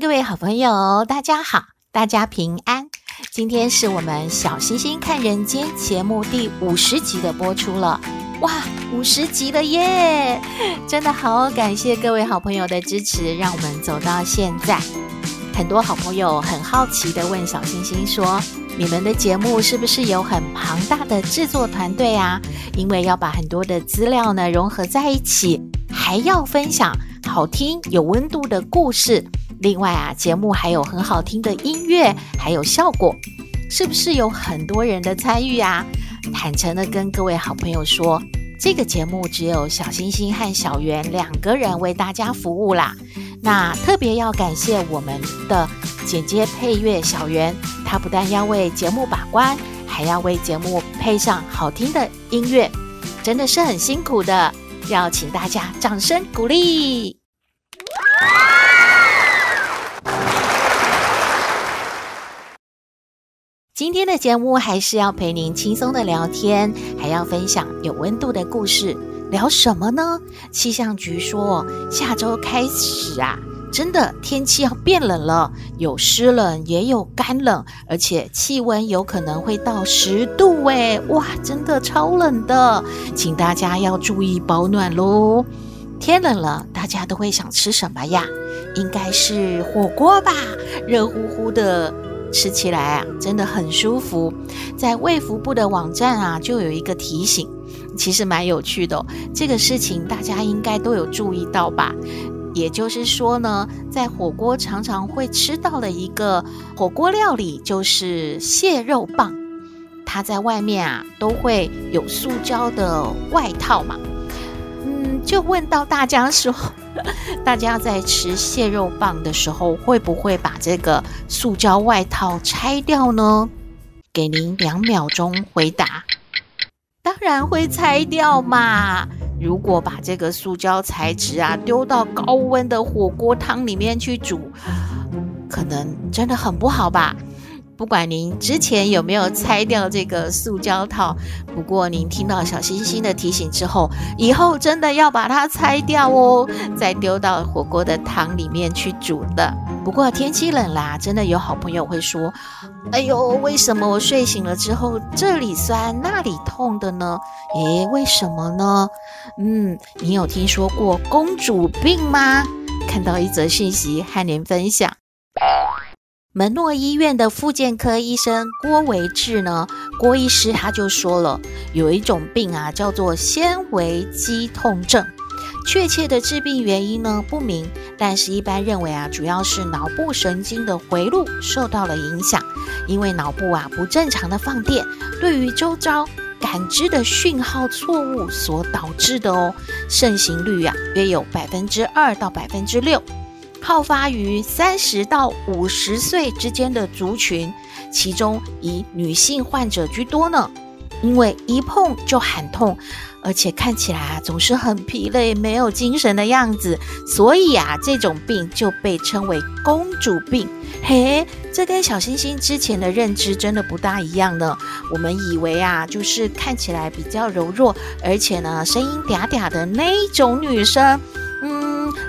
各位好朋友，大家好，大家平安。今天是我们《小星星看人间》节目第五十集的播出了。哇，五十集了耶！真的好感谢各位好朋友的支持，让我们走到现在。很多好朋友很好奇地问小星星说：“你们的节目是不是有很庞大的制作团队啊？因为要把很多的资料呢融合在一起，还要分享好听有温度的故事。另外啊，节目还有很好听的音乐，还有效果，是不是有很多人的参与啊？”坦诚的跟各位好朋友说，这个节目只有小星星和小圆两个人为大家服务啦。那特别要感谢我们的剪接配乐小圆，他不但要为节目把关，还要为节目配上好听的音乐，真的是很辛苦的。要请大家掌声鼓励。今天的节目还是要陪您轻松的聊天，还要分享有温度的故事。聊什么呢？气象局说，下周开始啊，真的天气要变冷了，有湿冷也有干冷，而且气温有可能会到十度诶，哇，真的超冷的，请大家要注意保暖喽。天冷了，大家都会想吃什么呀？应该是火锅吧，热乎乎的。吃起来啊，真的很舒服。在卫福部的网站啊，就有一个提醒，其实蛮有趣的。这个事情大家应该都有注意到吧？也就是说呢，在火锅常常会吃到的一个火锅料理，就是蟹肉棒。它在外面啊，都会有塑胶的外套嘛。就问到大家说。大家在吃蟹肉棒的时候，会不会把这个塑胶外套拆掉呢？给您两秒钟回答。当然会拆掉嘛！如果把这个塑胶材质啊丢到高温的火锅汤里面去煮，可能真的很不好吧。不管您之前有没有拆掉这个塑胶套，不过您听到小星星的提醒之后，以后真的要把它拆掉哦，再丢到火锅的汤里面去煮的。不过天气冷啦，真的有好朋友会说：“哎呦，为什么我睡醒了之后这里酸那里痛的呢？”诶，为什么呢？嗯，你有听说过公主病吗？看到一则讯息和您分享。门诺医院的复健科医生郭维志呢，郭医师他就说了，有一种病啊，叫做纤维肌痛症，确切的致病原因呢不明，但是一般认为啊，主要是脑部神经的回路受到了影响，因为脑部啊不正常的放电，对于周遭感知的讯号错误所导致的哦，盛行率啊约有百分之二到百分之六。好发于三十到五十岁之间的族群，其中以女性患者居多呢。因为一碰就喊痛，而且看起来啊总是很疲累、没有精神的样子，所以啊这种病就被称为“公主病”。嘿，这跟小星星之前的认知真的不大一样呢。我们以为啊就是看起来比较柔弱，而且呢声音嗲嗲的那种女生。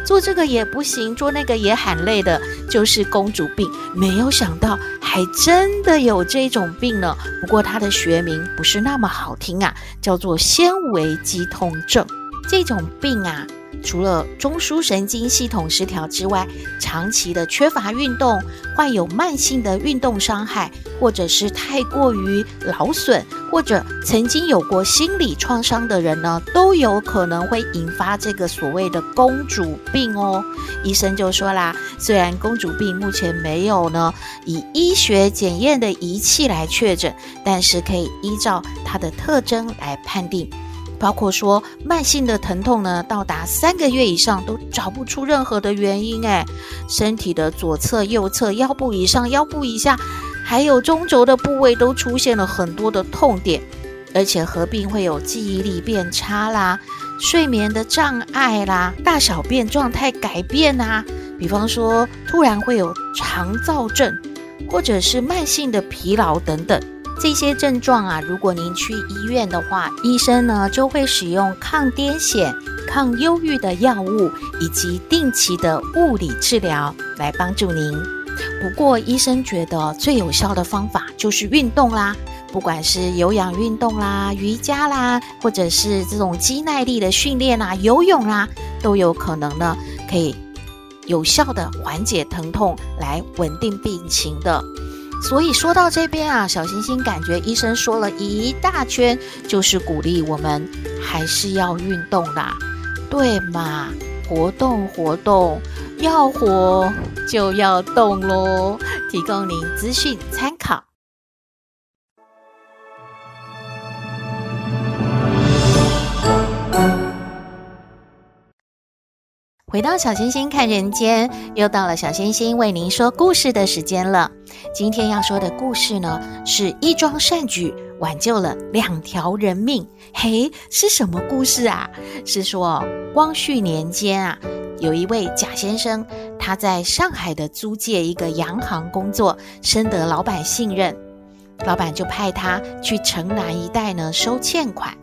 做这个也不行，做那个也喊累的，就是公主病。没有想到，还真的有这种病呢。不过它的学名不是那么好听啊，叫做纤维肌痛症。这种病啊。除了中枢神经系统失调之外，长期的缺乏运动、患有慢性的运动伤害，或者是太过于劳损，或者曾经有过心理创伤的人呢，都有可能会引发这个所谓的公主病哦。医生就说啦，虽然公主病目前没有呢以医学检验的仪器来确诊，但是可以依照它的特征来判定。包括说慢性的疼痛呢，到达三个月以上都找不出任何的原因。哎，身体的左侧、右侧、腰部以上、腰部以下，还有中轴的部位都出现了很多的痛点，而且合并会有记忆力变差啦、睡眠的障碍啦、大小便状态改变啊，比方说突然会有肠躁症，或者是慢性的疲劳等等。这些症状啊，如果您去医院的话，医生呢就会使用抗癫痫、抗忧郁的药物，以及定期的物理治疗来帮助您。不过，医生觉得最有效的方法就是运动啦，不管是有氧运动啦、瑜伽啦，或者是这种肌耐力的训练啦、游泳啦，都有可能呢，可以有效的缓解疼痛，来稳定病情的。所以说到这边啊，小星星感觉医生说了一大圈，就是鼓励我们还是要运动啦，对嘛？活动活动，要活就要动喽，提供您资讯参考。回到小星星看人间，又到了小星星为您说故事的时间了。今天要说的故事呢，是一桩善举挽救了两条人命。嘿，是什么故事啊？是说光绪年间啊，有一位贾先生，他在上海的租界一个洋行工作，深得老板信任，老板就派他去城南一带呢收欠款。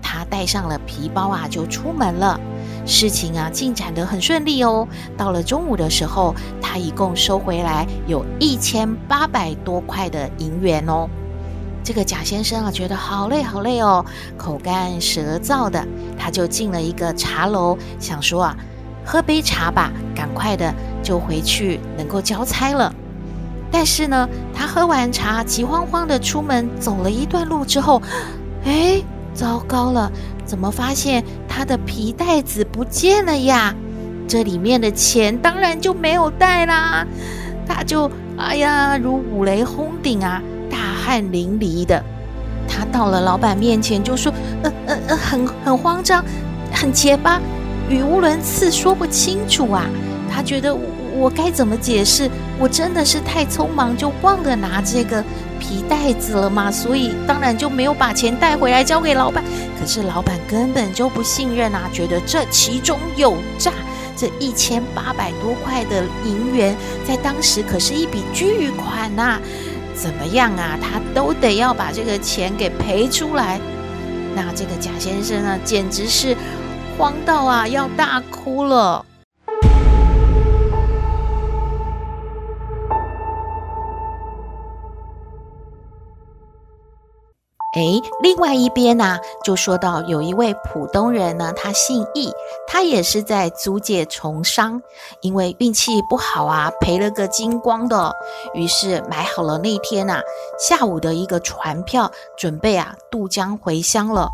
他带上了皮包啊，就出门了。事情啊，进展得很顺利哦。到了中午的时候，他一共收回来有一千八百多块的银元哦。这个贾先生啊，觉得好累好累哦，口干舌燥的，他就进了一个茶楼，想说啊，喝杯茶吧，赶快的就回去能够交差了。但是呢，他喝完茶，急慌慌的出门，走了一段路之后，哎，糟糕了！怎么发现他的皮袋子不见了呀？这里面的钱当然就没有带啦。他就哎呀，如五雷轰顶啊，大汗淋漓的。他到了老板面前就说：“呃呃呃，很很慌张，很结巴，语无伦次，说不清楚啊。”他觉得我，我该怎么解释？我真的是太匆忙，就忘了拿这个。皮袋子了嘛，所以当然就没有把钱带回来交给老板。可是老板根本就不信任啊，觉得这其中有诈。这一千八百多块的银元，在当时可是一笔巨款呐，怎么样啊，他都得要把这个钱给赔出来。那这个贾先生呢，简直是慌到啊，要大哭了。哎，另外一边呢、就说到有一位浦东人呢，他姓易，他也是在租界从商，因为运气不好啊，赔了个精光的，于是买好了那天呐、下午的一个船票，准备啊渡江回乡了。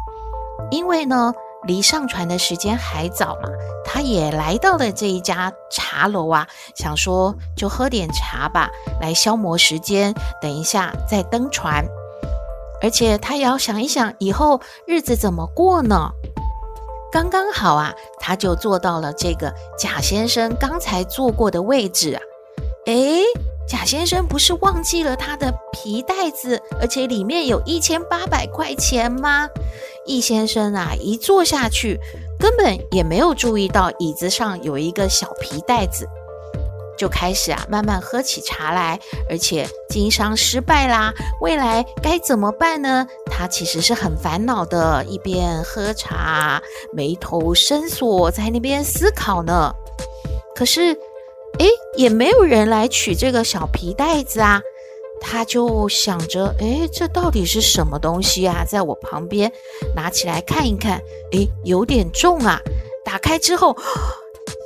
因为呢离上船的时间还早嘛，他也来到了这一家茶楼啊，想说就喝点茶吧，来消磨时间，等一下再登船。而且他也要想一想以后日子怎么过呢？刚刚好啊，他就坐到了这个贾先生刚才坐过的位置啊。诶，贾先生不是忘记了他的皮袋子，而且里面有一千八百块钱吗？易先生啊，一坐下去，根本也没有注意到椅子上有一个小皮袋子。就开始啊，慢慢喝起茶来，而且经商失败啦，未来该怎么办呢？他其实是很烦恼的，一边喝茶，眉头深锁，在那边思考呢。可是，哎，也没有人来取这个小皮袋子啊，他就想着，哎，这到底是什么东西啊？在我旁边拿起来看一看，哎，有点重啊。打开之后。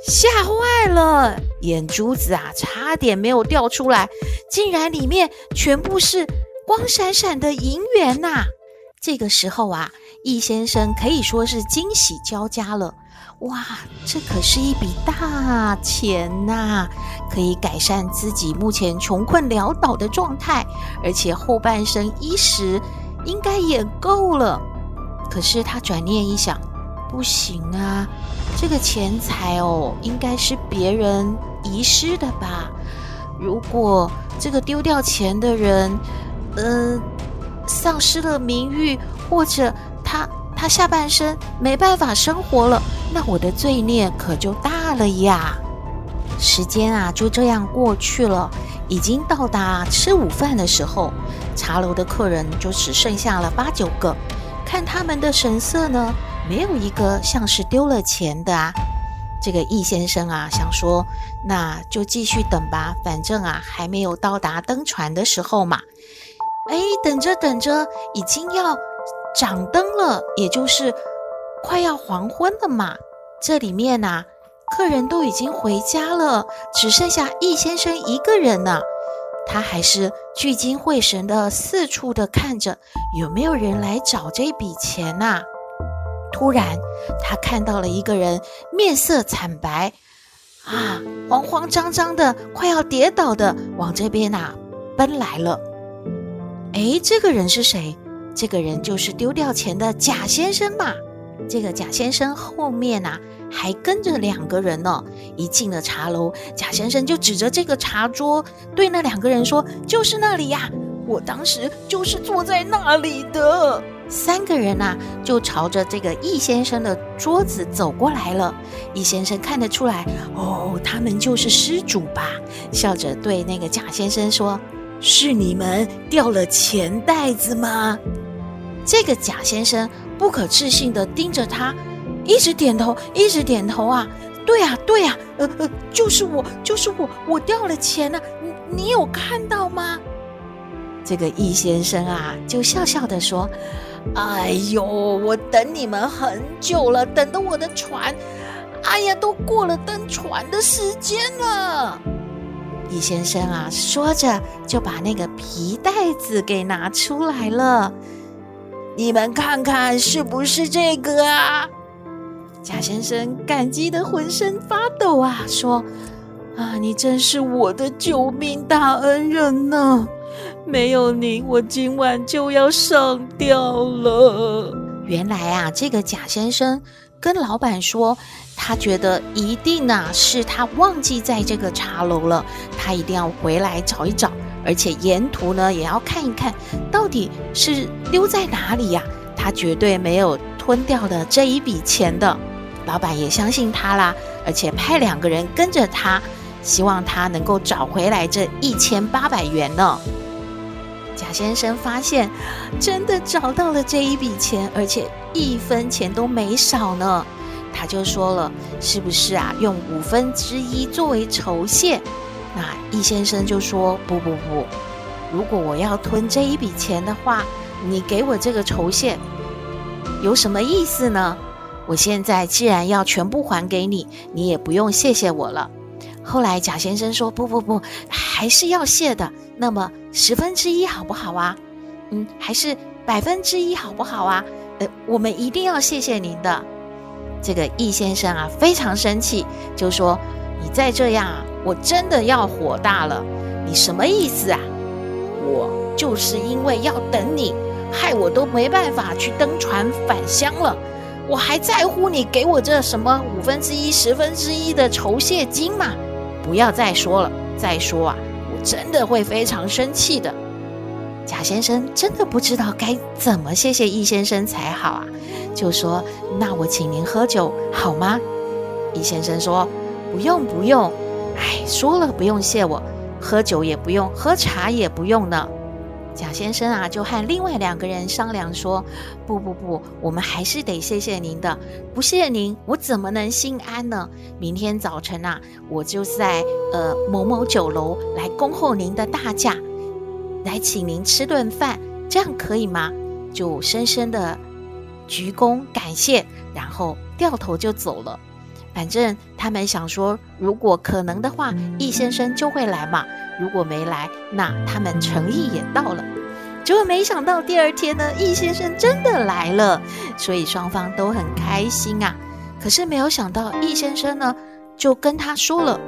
吓坏了，眼珠子啊，差点没有掉出来，竟然里面全部是光闪闪的银元呐！这个时候啊，易先生可以说是惊喜交加了。哇，这可是一笔大钱呐，可以改善自己目前穷困潦倒的状态，而且后半生衣食应该也够了。可是他转念一想，不行啊，这个钱财哦，应该是别人遗失的吧？如果这个丢掉钱的人，嗯、呃，丧失了名誉，或者他他下半生没办法生活了，那我的罪孽可就大了呀。时间啊，就这样过去了，已经到达吃午饭的时候，茶楼的客人就只剩下了八九个。看他们的神色呢，没有一个像是丢了钱的啊。这个易先生啊，想说，那就继续等吧，反正啊，还没有到达登船的时候嘛。哎，等着等着，已经要掌灯了，也就是快要黄昏了嘛。这里面呐、客人都已经回家了，只剩下易先生一个人呢。他还是聚精会神的四处的看着，有没有人来找这笔钱呐？突然，他看到了一个人，面色惨白，啊，慌慌张张的，快要跌倒的往这边呐奔来了。哎，这个人是谁？这个人就是丢掉钱的贾先生嘛。这个贾先生后面呐。还跟着两个人呢。一进了茶楼，贾先生就指着这个茶桌，对那两个人说：“就是那里呀，我当时就是坐在那里的。”三个人呐，就朝着这个易先生的桌子走过来了。易先生看得出来，哦，他们就是失主吧？笑着对那个贾先生说：“是你们掉了钱袋子吗？”这个贾先生不可置信地盯着他。一直点头，一直点头啊！对呀，对呀，呃呃，就是我，就是我，我掉了钱呢，你你有看到吗？这个易先生啊，就笑笑地说：“哎呦，我等你们很久了，等的我的船，哎呀，都过了登船的时间了。”易先生啊，说着就把那个皮袋子给拿出来了，你们看看是不是这个啊？贾先生感激得浑身发抖啊，说：“啊，你真是我的救命大恩人呢！没有您，我今晚就要上吊了。”原来啊，这个贾先生跟老板说，他觉得一定啊是他忘记在这个茶楼了，他一定要回来找一找，而且沿途呢也要看一看，到底是丢在哪里呀？他绝对没有吞掉的这一笔钱的。老板也相信他啦，而且派两个人跟着他，希望他能够找回来这一千八百元呢。贾先生发现真的找到了这一笔钱，而且一分钱都没少呢。他就说了：“是不是啊？用五分之一作为酬谢？”那易先生就说：“不不不，如果我要吞这一笔钱的话，你给我这个酬谢有什么意思呢？”我现在既然要全部还给你，你也不用谢谢我了。后来贾先生说：“不不不，还是要谢的。那么十分之一好不好啊？嗯，还是百分之一好不好啊？呃，我们一定要谢谢您的。”这个易先生啊，非常生气，就说：“你再这样啊，我真的要火大了。你什么意思啊？我就是因为要等你，害我都没办法去登船返乡了。”我还在乎你给我这什么五分之一、十分之一的酬谢金吗？不要再说了，再说啊，我真的会非常生气的。贾先生真的不知道该怎么谢谢易先生才好啊，就说：“那我请您喝酒好吗？”易先生说：“不用不用，哎，说了不用谢我，喝酒也不用，喝茶也不用呢。”贾先生啊，就和另外两个人商量说：“不不不，我们还是得谢谢您的。不谢您，我怎么能心安呢？明天早晨啊，我就在呃某某酒楼来恭候您的大驾，来请您吃顿饭，这样可以吗？”就深深的鞠躬感谢，然后掉头就走了。反正他们想说，如果可能的话，易先生就会来嘛。如果没来，那他们诚意也到了。结果没想到第二天呢，易先生真的来了，所以双方都很开心啊。可是没有想到，易先生呢就跟他说了：“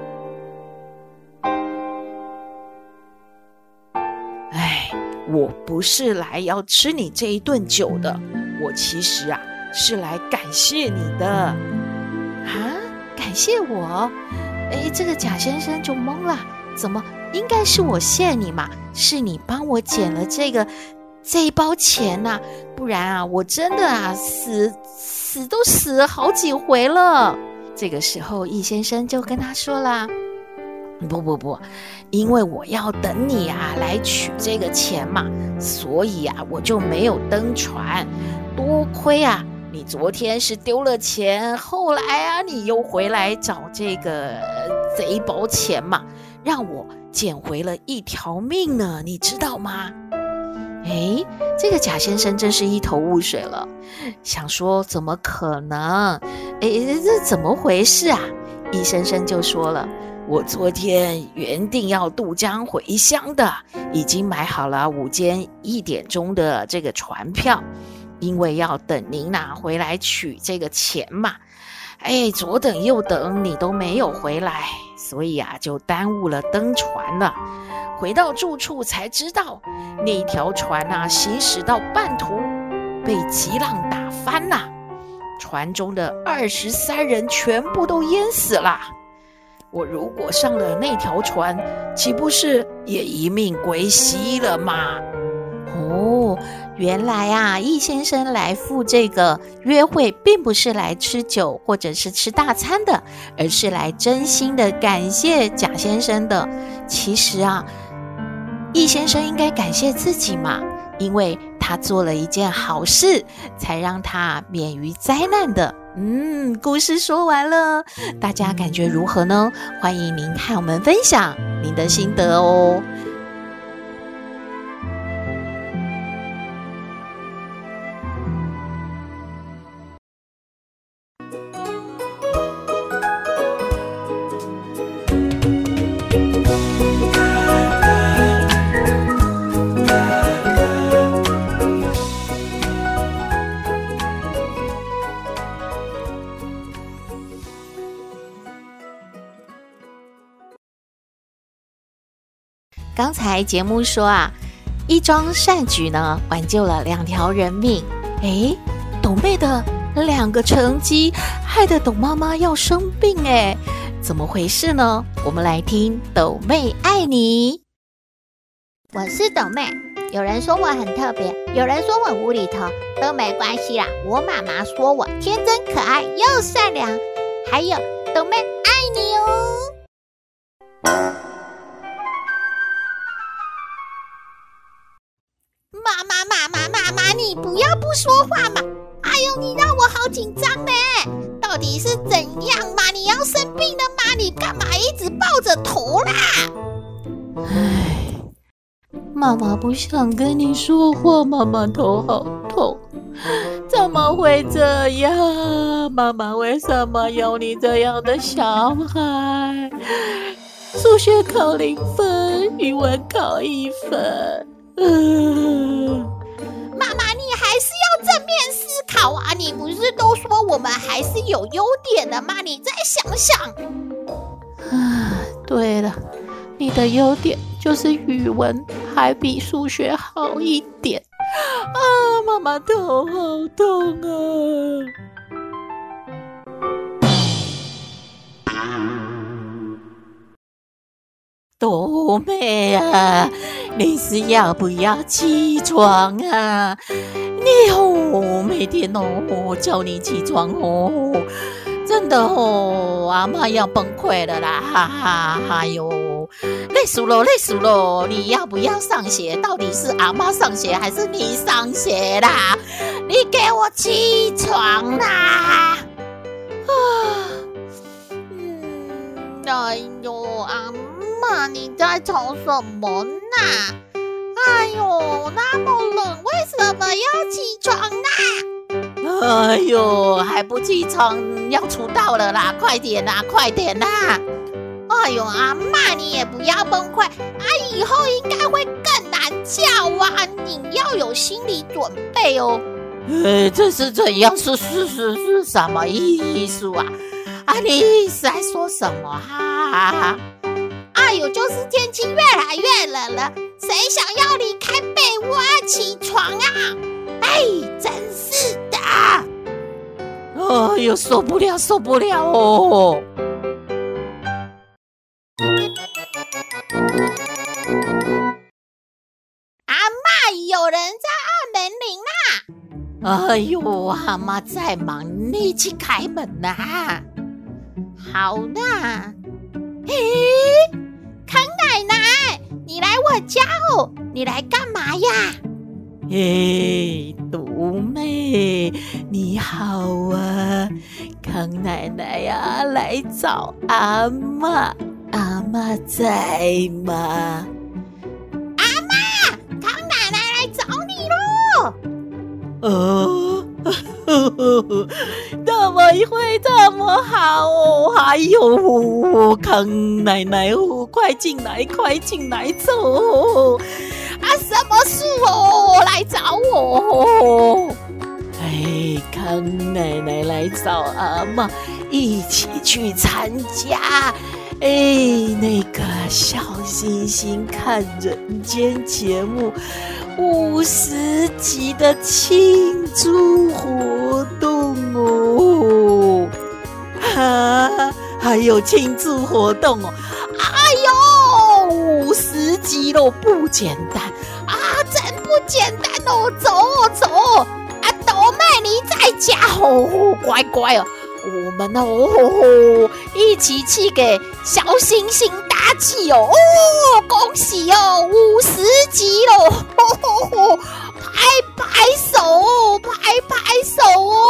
哎，我不是来要吃你这一顿酒的，我其实啊是来感谢你的。啊，感谢我？哎，这个贾先生就懵了，怎么应该是我谢你嘛？是你帮我捡了这个这一包钱呐，不然啊，我真的啊死死都死了好几回了。这个时候，易先生就跟他说了。不不不，因为我要等你啊来取这个钱嘛，所以啊我就没有登船。多亏啊你昨天是丢了钱，后来啊你又回来找这个贼包钱嘛，让我捡回了一条命呢，你知道吗？哎，这个贾先生真是一头雾水了，想说怎么可能？哎，这怎么回事啊？易先生就说了。我昨天原定要渡江回乡的，已经买好了午间一点钟的这个船票，因为要等您拿回来取这个钱嘛。哎，左等右等，你都没有回来，所以啊，就耽误了登船了。回到住处才知道，那条船啊，行驶到半途被急浪打翻了，船中的二十三人全部都淹死了。我如果上了那条船，岂不是也一命归西了吗？哦，原来啊，易先生来赴这个约会，并不是来吃酒或者是吃大餐的，而是来真心的感谢贾先生的。其实啊，易先生应该感谢自己嘛，因为他做了一件好事，才让他免于灾难的。嗯，故事说完了，大家感觉如何呢？欢迎您和我们分享您的心得哦。刚才节目说啊，一桩善举呢，挽救了两条人命。诶，董妹的两个成绩，害得董妈妈要生病，诶，怎么回事呢？我们来听董妹爱你。我是董妹，有人说我很特别，有人说我无厘头，都没关系啦。我妈妈说我天真可爱又善良，还有董妹爱你哦。你不要不说话嘛！哎呦，你让我好紧张呢。到底是怎样嘛？你要生病了吗？你干嘛一直抱着头啦？唉，妈妈不想跟你说话，妈妈头好痛。怎么会这样？妈妈为什么有你这样的小孩？数学考零分，语文考一分。嗯。妈妈，正面思考啊！你不是都说我们还是有优点的吗？你再想想。啊，对了，你的优点就是语文还比数学好一点。啊，妈妈头好痛啊！斗妹啊，你是要不要起床啊？你哦，每天哦叫你起床哦，真的哦，阿妈要崩溃了啦！哈哈，哎呦，累死了，累死了！你要不要上学？到底是阿妈上学还是你上学啦？你给我起床啦！啊，嗯，哎呦，阿妈。你在吵什么呢？哎呦，那么冷，为什么要起床呢？哎呦，还不起床，要出道了啦！快点啦，快点啦！哎呦，阿嬷，你也不要崩溃，啊，以后应该会更难叫啊！你要有心理准备哦。呃，这是怎样？是是是是什么意思啊？啊，你是在说什么哈？哎呦，就是天气越来越冷了，谁想要离开被窝起床啊？哎，真是的！哎呦，受不了，受不了哦！阿妈，有人在按门铃啦！哎呦，阿妈在忙，你去开门呐！好的。嘿，康奶奶，你来我家哦，你来干嘛呀？嘿，独妹，你好啊！康奶奶呀、啊，来找阿妈，阿妈在吗？阿妈，康奶奶来找你喽！哦，呵呵呵，怎么会这么好哦？哎有，康奶奶哦，快进来，快进来走。啊，什么事哦？来找我？哎，康奶奶来找阿嬷，一起去参加。哎，那个小星星看人间节目五十集的庆祝活动哦！哈，还有庆祝活动哦！五十集喽，不简单啊，真不简单哦！走哦，走哦！啊，豆妹你在家哦，乖乖哦。我们哦，一起去给小星星打气哦！哦，恭喜哦，五十集喽！哦哦哦，拍拍手，拍拍手哦！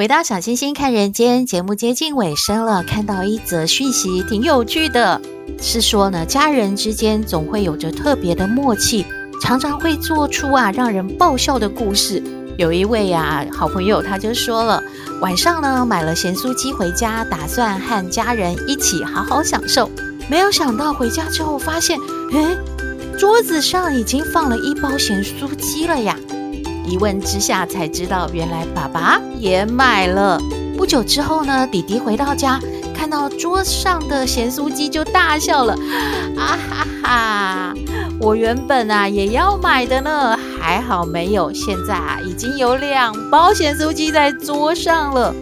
回到小星星看人间节目接近尾声了，看到一则讯息，挺有趣的，是说呢，家人之间总会有着特别的默契，常常会做出啊让人爆笑的故事。有一位啊好朋友，他就说了，晚上呢买了咸酥鸡回家，打算和家人一起好好享受，没有想到回家之后发现，诶，桌子上已经放了一包咸酥鸡了呀。一问之下才知道，原来爸爸也买了。不久之后呢，弟弟回到家，看到桌上的咸酥鸡就大笑了，啊哈哈！我原本啊也要买的呢，还好没有。现在啊已经有两包咸酥鸡在桌上了。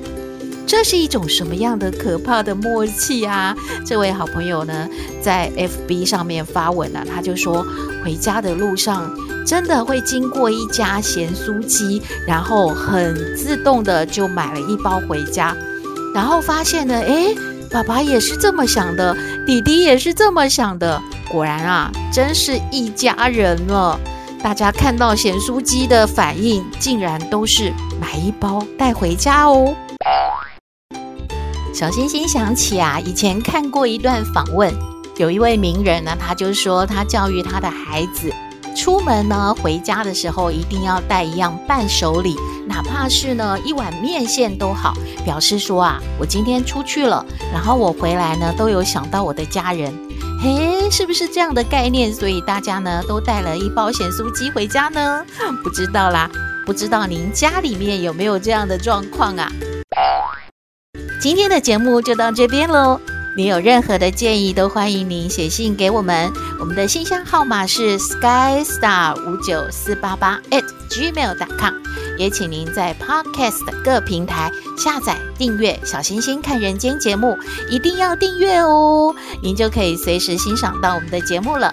这是一种什么样的可怕的默契啊？这位好朋友呢，在 FB 上面发文了，他就说，回家的路上真的会经过一家咸酥鸡，然后很自动的就买了一包回家，然后发现呢，诶，爸爸也是这么想的，弟弟也是这么想的，果然啊，真是一家人了。大家看到咸酥鸡的反应，竟然都是买一包带回家哦。小星星想起啊，以前看过一段访问，有一位名人呢，他就说他教育他的孩子，出门呢回家的时候一定要带一样伴手礼，哪怕是呢一碗面线都好，表示说啊，我今天出去了，然后我回来呢都有想到我的家人，嘿，是不是这样的概念？所以大家呢都带了一包咸酥鸡回家呢？不知道啦，不知道您家里面有没有这样的状况啊？今天的节目就到这边喽。你有任何的建议，都欢迎您写信给我们。我们的信箱号码是 skystar 五九四八八 at gmail.com。也请您在 Podcast 各平台下载订阅《小星星看人间》节目，一定要订阅哦，您就可以随时欣赏到我们的节目了。